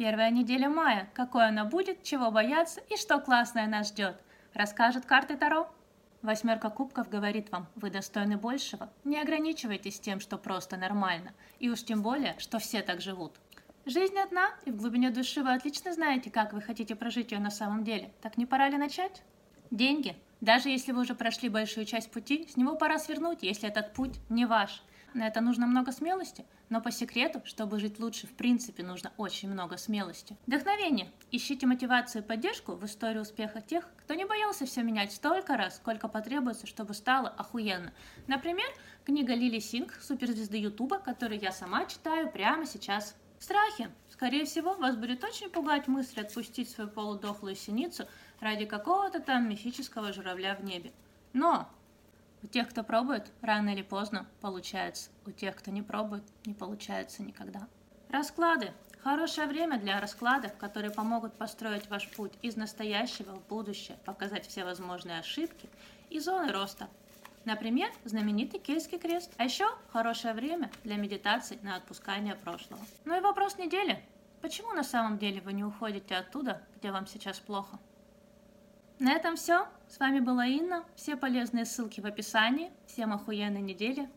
Первая неделя мая. Какой она будет, чего бояться и что классное нас ждет. Расскажет карты Таро? Восьмерка кубков говорит вам, вы достойны большего. Не ограничивайтесь тем, что просто нормально. И уж тем более, что все так живут. Жизнь одна, и в глубине души вы отлично знаете, как вы хотите прожить ее на самом деле. Так не пора ли начать? Деньги. Даже если вы уже прошли большую часть пути, с него пора свернуть, если этот путь не ваш. На это нужно много смелости, но по секрету, чтобы жить лучше, в принципе, нужно очень много смелости. Вдохновение. Ищите мотивацию и поддержку в истории успеха тех, кто не боялся все менять столько раз, сколько потребуется, чтобы стало охуенно. Например, книга Лили Синг, суперзвезды Ютуба, которую я сама читаю прямо сейчас. Страхи. Скорее всего, вас будет очень пугать мысль отпустить свою полудохлую синицу ради какого-то там мифического журавля в небе. Но у тех, кто пробует, рано или поздно получается. У тех, кто не пробует, не получается никогда. Расклады. Хорошее время для раскладов, которые помогут построить ваш путь из настоящего в будущее, показать все возможные ошибки и зоны роста. Например, знаменитый Кельтский крест. А еще хорошее время для медитаций на отпускание прошлого. Ну и вопрос недели. Почему на самом деле вы не уходите оттуда, где вам сейчас плохо? На этом все. С вами была Инна. Все полезные ссылки в описании. Всем охуенной недели.